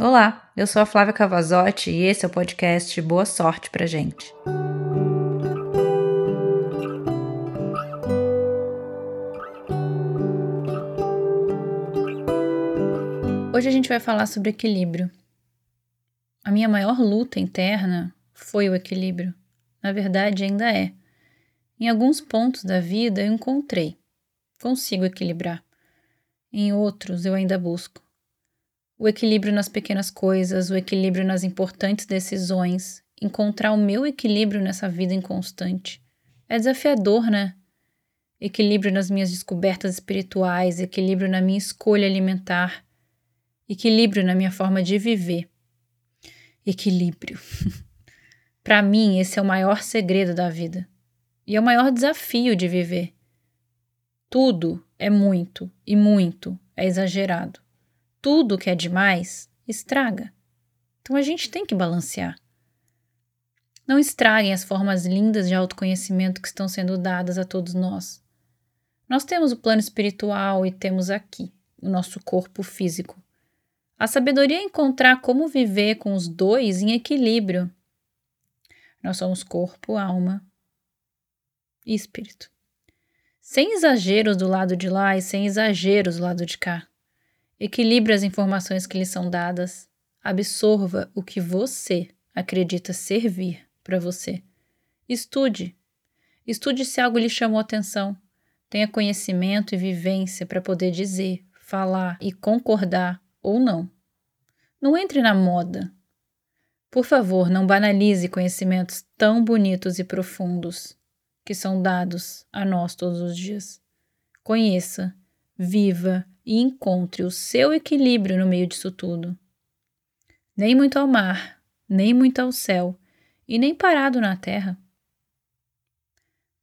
Olá, eu sou a Flávia Cavazotti e esse é o podcast Boa Sorte pra gente. Hoje a gente vai falar sobre equilíbrio. A minha maior luta interna foi o equilíbrio. Na verdade, ainda é. Em alguns pontos da vida eu encontrei, consigo equilibrar. Em outros eu ainda busco o equilíbrio nas pequenas coisas, o equilíbrio nas importantes decisões, encontrar o meu equilíbrio nessa vida inconstante. É desafiador, né? Equilíbrio nas minhas descobertas espirituais, equilíbrio na minha escolha alimentar, equilíbrio na minha forma de viver. Equilíbrio. Para mim, esse é o maior segredo da vida e é o maior desafio de viver. Tudo é muito e muito é exagerado tudo que é demais estraga. Então a gente tem que balancear. Não estraguem as formas lindas de autoconhecimento que estão sendo dadas a todos nós. Nós temos o plano espiritual e temos aqui o nosso corpo físico. A sabedoria é encontrar como viver com os dois em equilíbrio. Nós somos corpo, alma e espírito. Sem exageros do lado de lá e sem exageros do lado de cá. Equilibre as informações que lhe são dadas. Absorva o que você acredita servir para você. Estude. Estude se algo lhe chamou atenção. Tenha conhecimento e vivência para poder dizer, falar e concordar ou não. Não entre na moda. Por favor, não banalize conhecimentos tão bonitos e profundos que são dados a nós todos os dias. Conheça, viva e encontre o seu equilíbrio no meio disso tudo. Nem muito ao mar, nem muito ao céu, e nem parado na terra.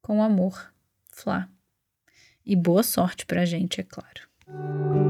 Com amor, Flá. E boa sorte pra gente, é claro.